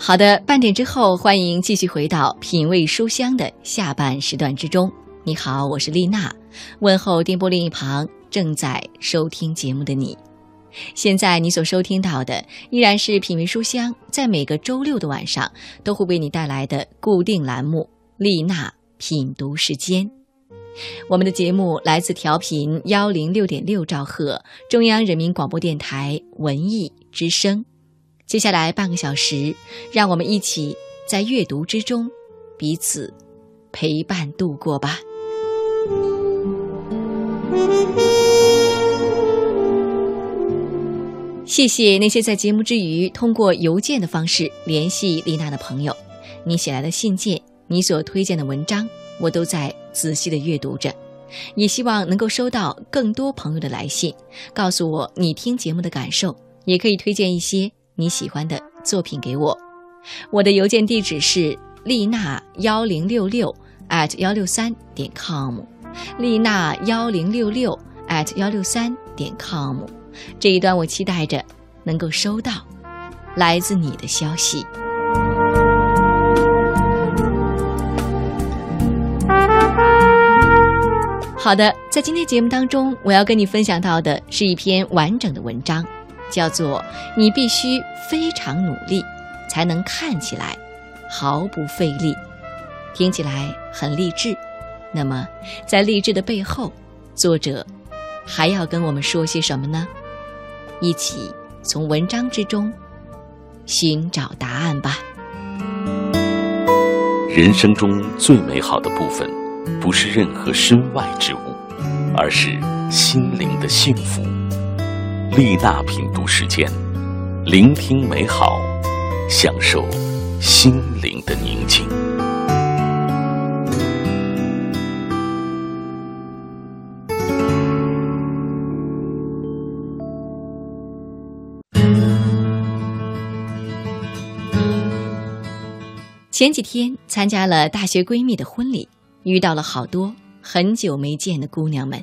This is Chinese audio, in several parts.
好的，半点之后，欢迎继续回到品味书香的下半时段之中。你好，我是丽娜，问候电波另一旁正在收听节目的你。现在你所收听到的依然是品味书香，在每个周六的晚上都会为你带来的固定栏目——丽娜品读时间。我们的节目来自调频幺零六点六兆赫，中央人民广播电台文艺之声。接下来半个小时，让我们一起在阅读之中彼此陪伴度过吧。谢谢那些在节目之余通过邮件的方式联系丽娜的朋友，你写来的信件，你所推荐的文章，我都在仔细的阅读着，也希望能够收到更多朋友的来信，告诉我你听节目的感受，也可以推荐一些你喜欢的作品给我。我的邮件地址是丽娜幺零六六 at 幺六三点 com，丽娜幺零六六 at 幺六三点 com。这一段我期待着能够收到来自你的消息。好的，在今天节目当中，我要跟你分享到的是一篇完整的文章，叫做《你必须非常努力才能看起来毫不费力》，听起来很励志。那么，在励志的背后，作者还要跟我们说些什么呢？一起从文章之中寻找答案吧。人生中最美好的部分，不是任何身外之物，而是心灵的幸福。丽娜品读时间，聆听美好，享受心灵的宁静。前几天参加了大学闺蜜的婚礼，遇到了好多很久没见的姑娘们。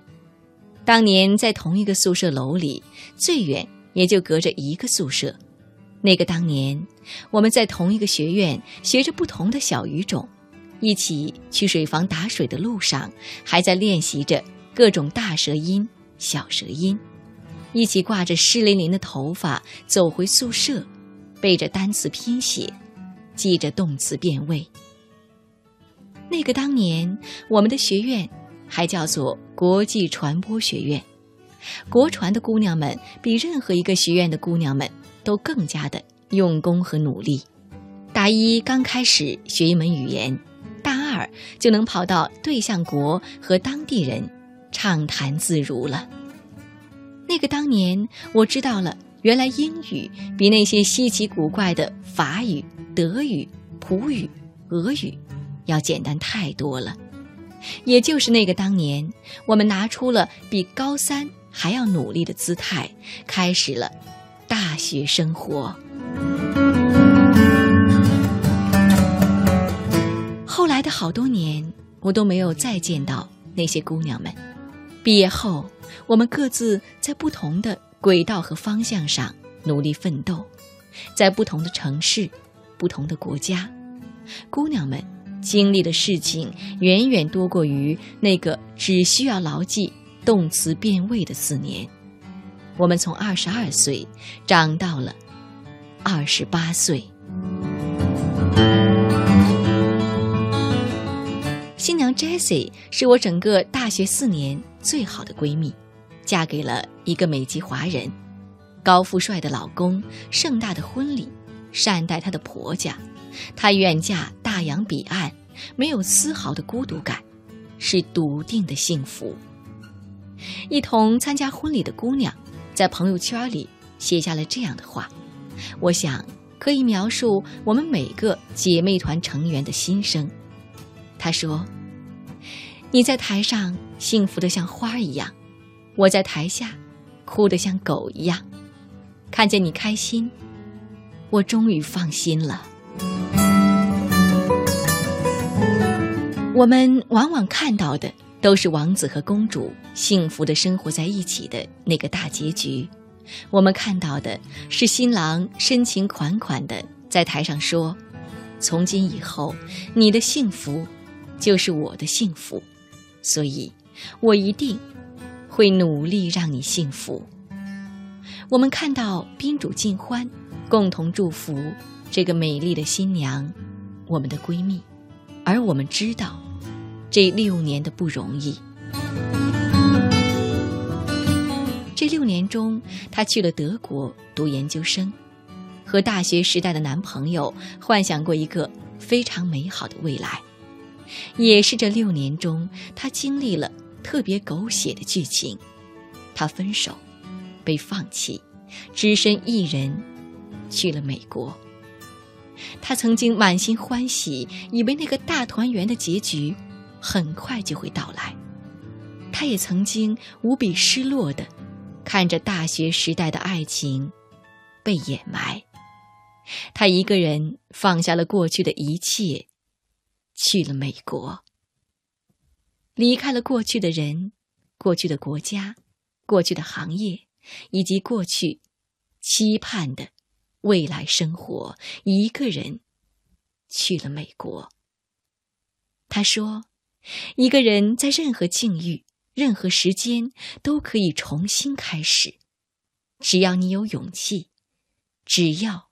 当年在同一个宿舍楼里，最远也就隔着一个宿舍。那个当年，我们在同一个学院学着不同的小语种，一起去水房打水的路上，还在练习着各种大舌音、小舌音，一起挂着湿淋淋的头发走回宿舍，背着单词拼写。记着动词变位。那个当年，我们的学院还叫做国际传播学院。国传的姑娘们比任何一个学院的姑娘们都更加的用功和努力。大一刚开始学一门语言，大二就能跑到对象国和当地人畅谈自如了。那个当年，我知道了，原来英语比那些稀奇古怪的法语。德语、普语、俄语，要简单太多了。也就是那个当年，我们拿出了比高三还要努力的姿态，开始了大学生活。后来的好多年，我都没有再见到那些姑娘们。毕业后，我们各自在不同的轨道和方向上努力奋斗，在不同的城市。不同的国家，姑娘们经历的事情远远多过于那个只需要牢记动词变位的四年。我们从二十二岁长到了二十八岁。新娘 Jessie 是我整个大学四年最好的闺蜜，嫁给了一个美籍华人，高富帅的老公，盛大的婚礼。善待她的婆家，她远嫁大洋彼岸，没有丝毫的孤独感，是笃定的幸福。一同参加婚礼的姑娘，在朋友圈里写下了这样的话，我想可以描述我们每个姐妹团成员的心声。她说：“你在台上幸福的像花一样，我在台下哭得像狗一样，看见你开心。”我终于放心了。我们往往看到的都是王子和公主幸福的生活在一起的那个大结局，我们看到的是新郎深情款款的在台上说：“从今以后，你的幸福就是我的幸福，所以，我一定会努力让你幸福。”我们看到宾主尽欢，共同祝福这个美丽的新娘，我们的闺蜜，而我们知道这六年的不容易。这六年中，她去了德国读研究生，和大学时代的男朋友幻想过一个非常美好的未来。也是这六年中，她经历了特别狗血的剧情：她分手，被放弃，只身一人去了美国。她曾经满心欢喜，以为那个大团圆的结局很快就会到来。他也曾经无比失落的。看着大学时代的爱情被掩埋，他一个人放下了过去的一切，去了美国，离开了过去的人、过去的国家、过去的行业，以及过去期盼的未来生活，一个人去了美国。他说：“一个人在任何境遇。”任何时间都可以重新开始，只要你有勇气，只要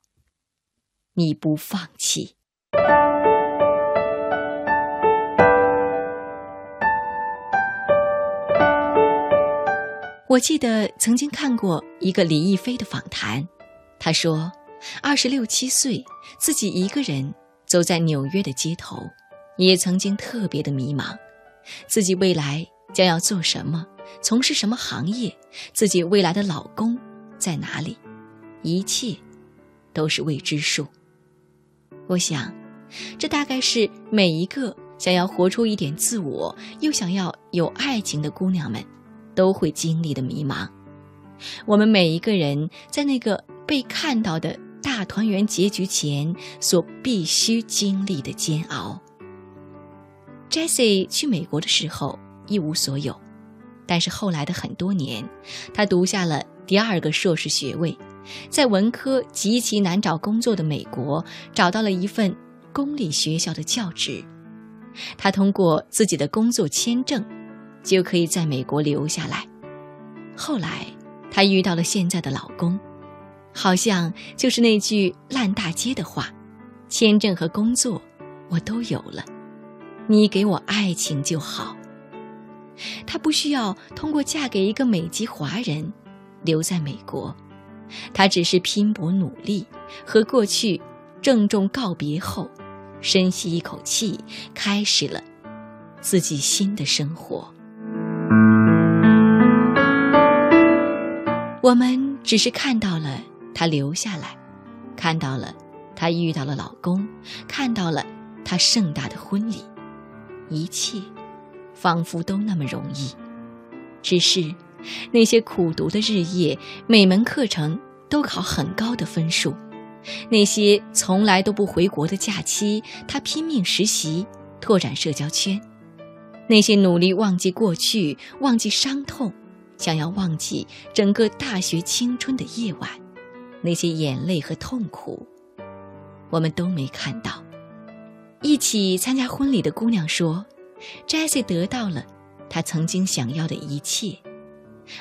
你不放弃。我记得曾经看过一个李亦菲的访谈，她说，二十六七岁，自己一个人走在纽约的街头，也曾经特别的迷茫，自己未来。将要做什么，从事什么行业，自己未来的老公在哪里，一切都是未知数。我想，这大概是每一个想要活出一点自我，又想要有爱情的姑娘们都会经历的迷茫。我们每一个人在那个被看到的大团圆结局前所必须经历的煎熬。Jessie 去美国的时候。一无所有，但是后来的很多年，他读下了第二个硕士学位，在文科极其难找工作的美国找到了一份公立学校的教职。他通过自己的工作签证，就可以在美国留下来。后来，他遇到了现在的老公，好像就是那句烂大街的话：“签证和工作我都有了，你给我爱情就好。”她不需要通过嫁给一个美籍华人留在美国，她只是拼搏努力，和过去郑重告别后，深吸一口气，开始了自己新的生活。我们只是看到了她留下来，看到了她遇到了老公，看到了她盛大的婚礼，一切。仿佛都那么容易，只是那些苦读的日夜，每门课程都考很高的分数；那些从来都不回国的假期，他拼命实习，拓展社交圈；那些努力忘记过去、忘记伤痛、想要忘记整个大学青春的夜晚，那些眼泪和痛苦，我们都没看到。一起参加婚礼的姑娘说。：“Jesse 得到了他曾经想要的一切，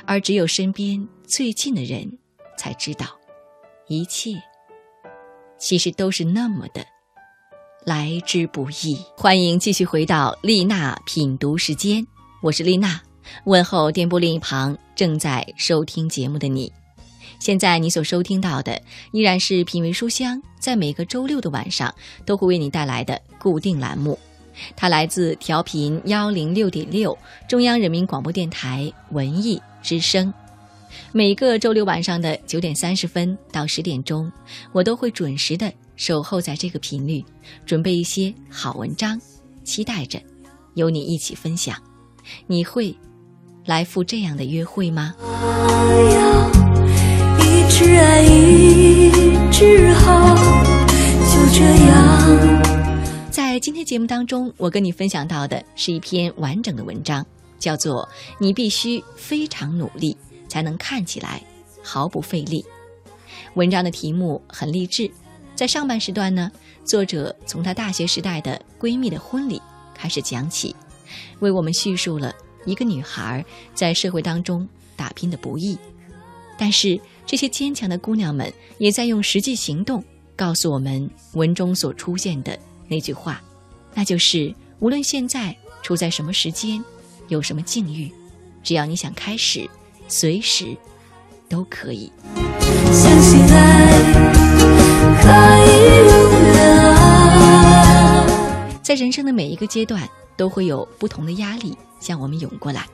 而只有身边最近的人才知道，一切其实都是那么的来之不易。欢迎继续回到丽娜品读时间，我是丽娜，问候电波另一旁正在收听节目的你。现在你所收听到的依然是品味书香，在每个周六的晚上都会为你带来的固定栏目。它来自调频幺零六点六，中央人民广播电台文艺之声。每个周六晚上的九点三十分到十点钟，我都会准时的守候在这个频率，准备一些好文章，期待着有你一起分享。你会来赴这样的约会吗？一直爱，一直好，就这样。在今天节目当中，我跟你分享到的是一篇完整的文章，叫做《你必须非常努力才能看起来毫不费力》。文章的题目很励志，在上半时段呢，作者从她大学时代的闺蜜的婚礼开始讲起，为我们叙述了一个女孩在社会当中打拼的不易。但是这些坚强的姑娘们也在用实际行动告诉我们文中所出现的那句话，那就是无论现在处在什么时间，有什么境遇，只要你想开始，随时都可以。相信爱可以永远。在人生的每一个阶段，都会有不同的压力向我们涌过来，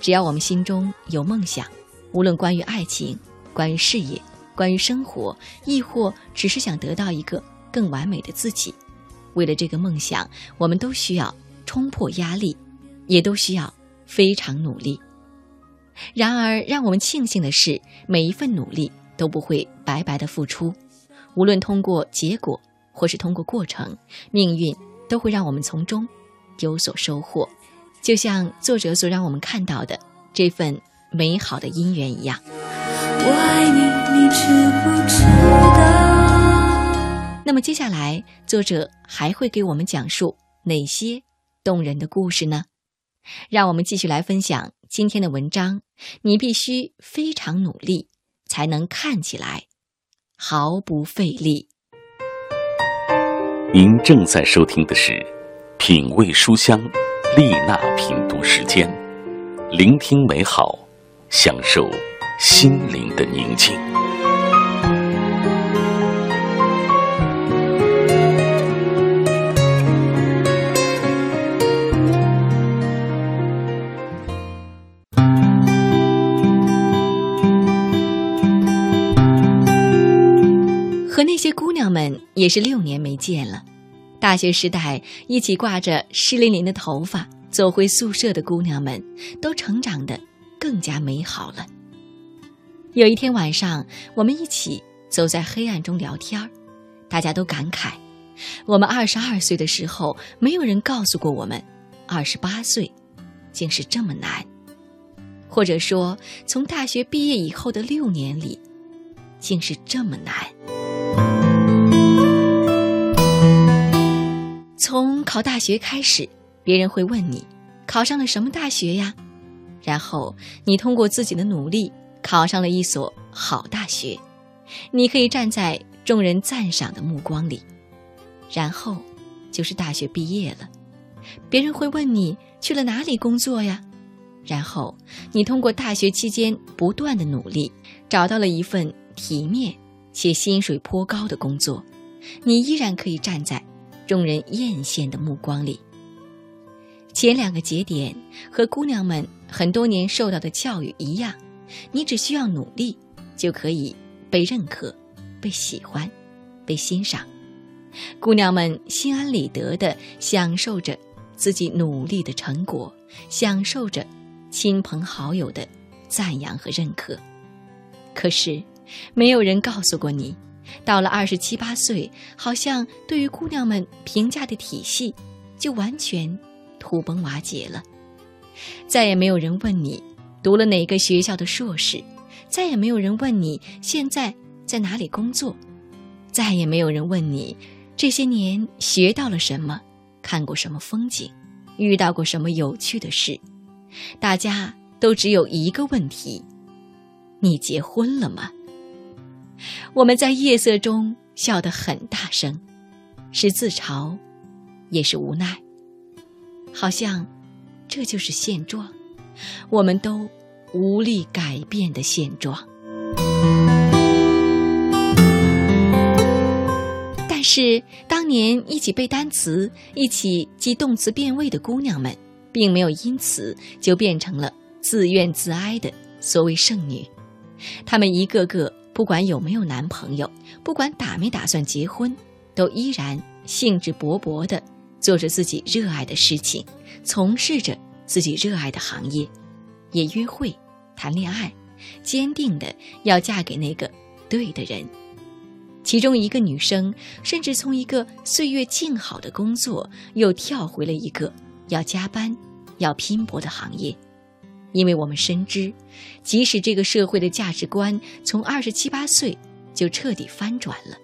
只要我们心中有梦想。无论关于爱情、关于事业、关于生活，亦或只是想得到一个更完美的自己，为了这个梦想，我们都需要冲破压力，也都需要非常努力。然而，让我们庆幸的是，每一份努力都不会白白的付出。无论通过结果，或是通过过程，命运都会让我们从中有所收获。就像作者所让我们看到的这份。美好的姻缘一样。我爱你，你知不知道？那么接下来，作者还会给我们讲述哪些动人的故事呢？让我们继续来分享今天的文章。你必须非常努力，才能看起来毫不费力。您正在收听的是《品味书香》丽娜品读时间，聆听美好。享受心灵的宁静。和那些姑娘们也是六年没见了。大学时代一起挂着湿淋淋的头发走回宿舍的姑娘们，都成长的。更加美好了。有一天晚上，我们一起走在黑暗中聊天儿大家都感慨：我们二十二岁的时候，没有人告诉过我们，二十八岁竟是这么难；或者说，从大学毕业以后的六年里，竟是这么难。从考大学开始，别人会问你，考上了什么大学呀？然后你通过自己的努力考上了一所好大学，你可以站在众人赞赏的目光里，然后就是大学毕业了，别人会问你去了哪里工作呀？然后你通过大学期间不断的努力，找到了一份体面且薪水颇高的工作，你依然可以站在众人艳羡的目光里。前两个节点和姑娘们。很多年受到的教育一样，你只需要努力，就可以被认可、被喜欢、被欣赏。姑娘们心安理得地享受着自己努力的成果，享受着亲朋好友的赞扬和认可。可是，没有人告诉过你，到了二十七八岁，好像对于姑娘们评价的体系就完全土崩瓦解了。再也没有人问你读了哪个学校的硕士，再也没有人问你现在在哪里工作，再也没有人问你这些年学到了什么，看过什么风景，遇到过什么有趣的事。大家都只有一个问题：你结婚了吗？我们在夜色中笑得很大声，是自嘲，也是无奈，好像。这就是现状，我们都无力改变的现状。但是，当年一起背单词、一起记动词变位的姑娘们，并没有因此就变成了自怨自哀的所谓剩女。她们一个个，不管有没有男朋友，不管打没打算结婚，都依然兴致勃勃地做着自己热爱的事情。从事着自己热爱的行业，也约会、谈恋爱，坚定的要嫁给那个对的人。其中一个女生甚至从一个岁月静好的工作，又跳回了一个要加班、要拼搏的行业。因为我们深知，即使这个社会的价值观从二十七八岁就彻底翻转了，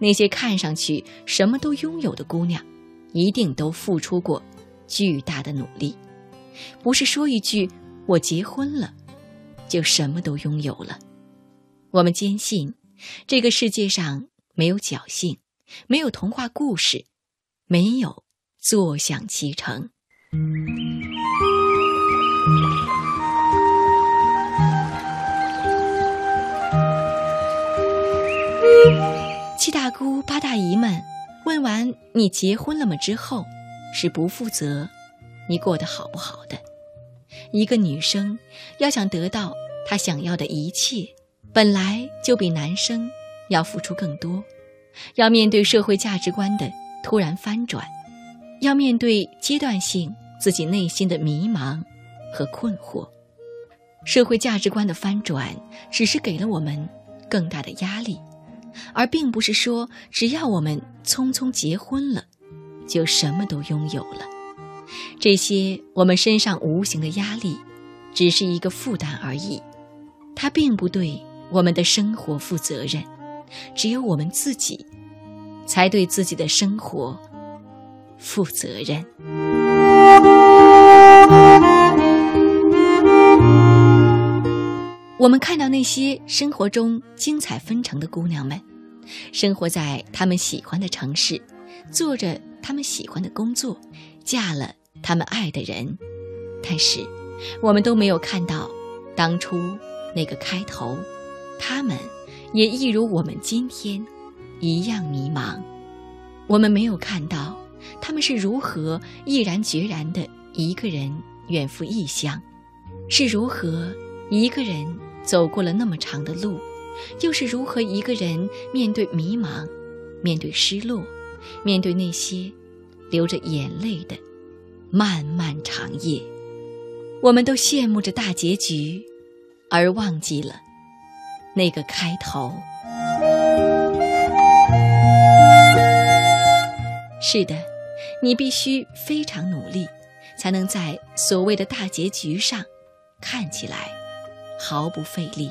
那些看上去什么都拥有的姑娘，一定都付出过巨大的努力。不是说一句“我结婚了”，就什么都拥有了。我们坚信，这个世界上没有侥幸，没有童话故事，没有坐享其成。七大姑八大姨们问完“你结婚了吗”之后，是不负责你过得好不好的。一个女生要想得到她想要的一切，本来就比男生要付出更多，要面对社会价值观的突然翻转，要面对阶段性自己内心的迷茫和困惑。社会价值观的翻转，只是给了我们更大的压力。而并不是说，只要我们匆匆结婚了，就什么都拥有了。这些我们身上无形的压力，只是一个负担而已，它并不对我们的生活负责任。只有我们自己，才对自己的生活负责任。我们看到那些生活中精彩纷呈的姑娘们，生活在他们喜欢的城市，做着他们喜欢的工作，嫁了他们爱的人。但是，我们都没有看到当初那个开头，他们也一如我们今天一样迷茫。我们没有看到他们是如何毅然决然的一个人远赴异乡，是如何一个人。走过了那么长的路，又是如何一个人面对迷茫，面对失落，面对那些流着眼泪的漫漫长夜？我们都羡慕着大结局，而忘记了那个开头。是的，你必须非常努力，才能在所谓的大结局上看起来。毫不费力。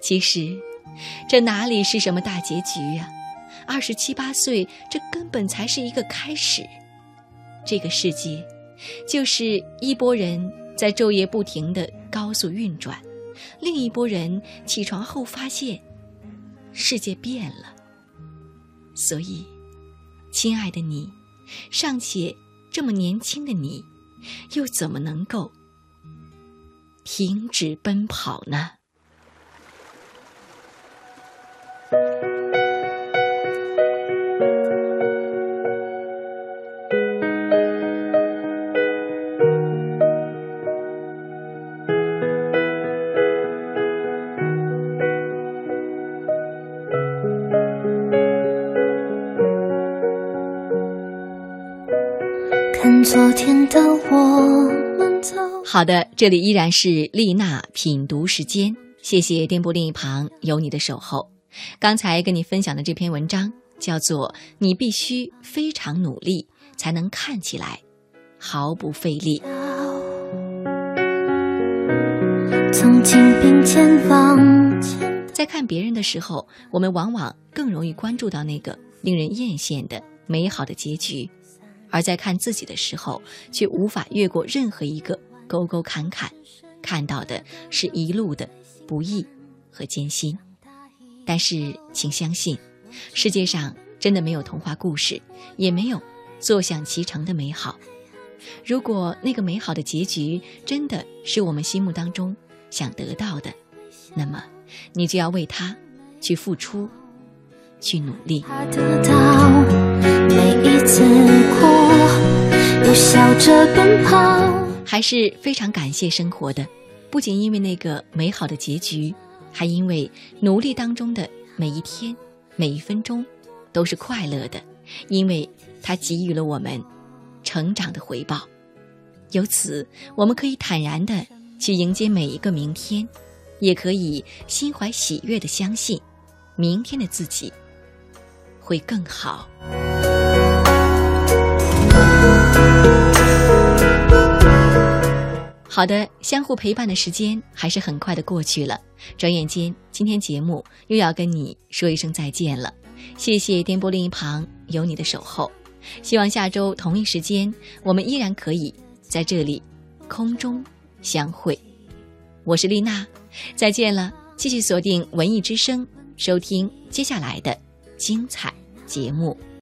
其实，这哪里是什么大结局呀？二十七八岁，这根本才是一个开始。这个世界，就是一拨人在昼夜不停的高速运转，另一拨人起床后发现，世界变了。所以，亲爱的你，尚且这么年轻的你，又怎么能够？停止奔跑呢？这里依然是丽娜品读时间。谢谢电波另一旁有你的守候。刚才跟你分享的这篇文章叫做《你必须非常努力才能看起来毫不费力》。在看别人的时候，我们往往更容易关注到那个令人艳羡的美好的结局。而在看自己的时候，却无法越过任何一个沟沟坎坎，看到的是一路的不易和艰辛。但是，请相信，世界上真的没有童话故事，也没有坐享其成的美好。如果那个美好的结局真的是我们心目当中想得到的，那么你就要为他去付出。去努力。每一次哭，又笑着奔跑还是非常感谢生活的，不仅因为那个美好的结局，还因为努力当中的每一天、每一分钟都是快乐的，因为它给予了我们成长的回报。由此，我们可以坦然的去迎接每一个明天，也可以心怀喜悦的相信，明天的自己。会更好。好的，相互陪伴的时间还是很快的过去了，转眼间今天节目又要跟你说一声再见了。谢谢电波另一旁有你的守候。希望下周同一时间，我们依然可以在这里空中相会。我是丽娜，再见了。继续锁定文艺之声，收听接下来的精彩节目。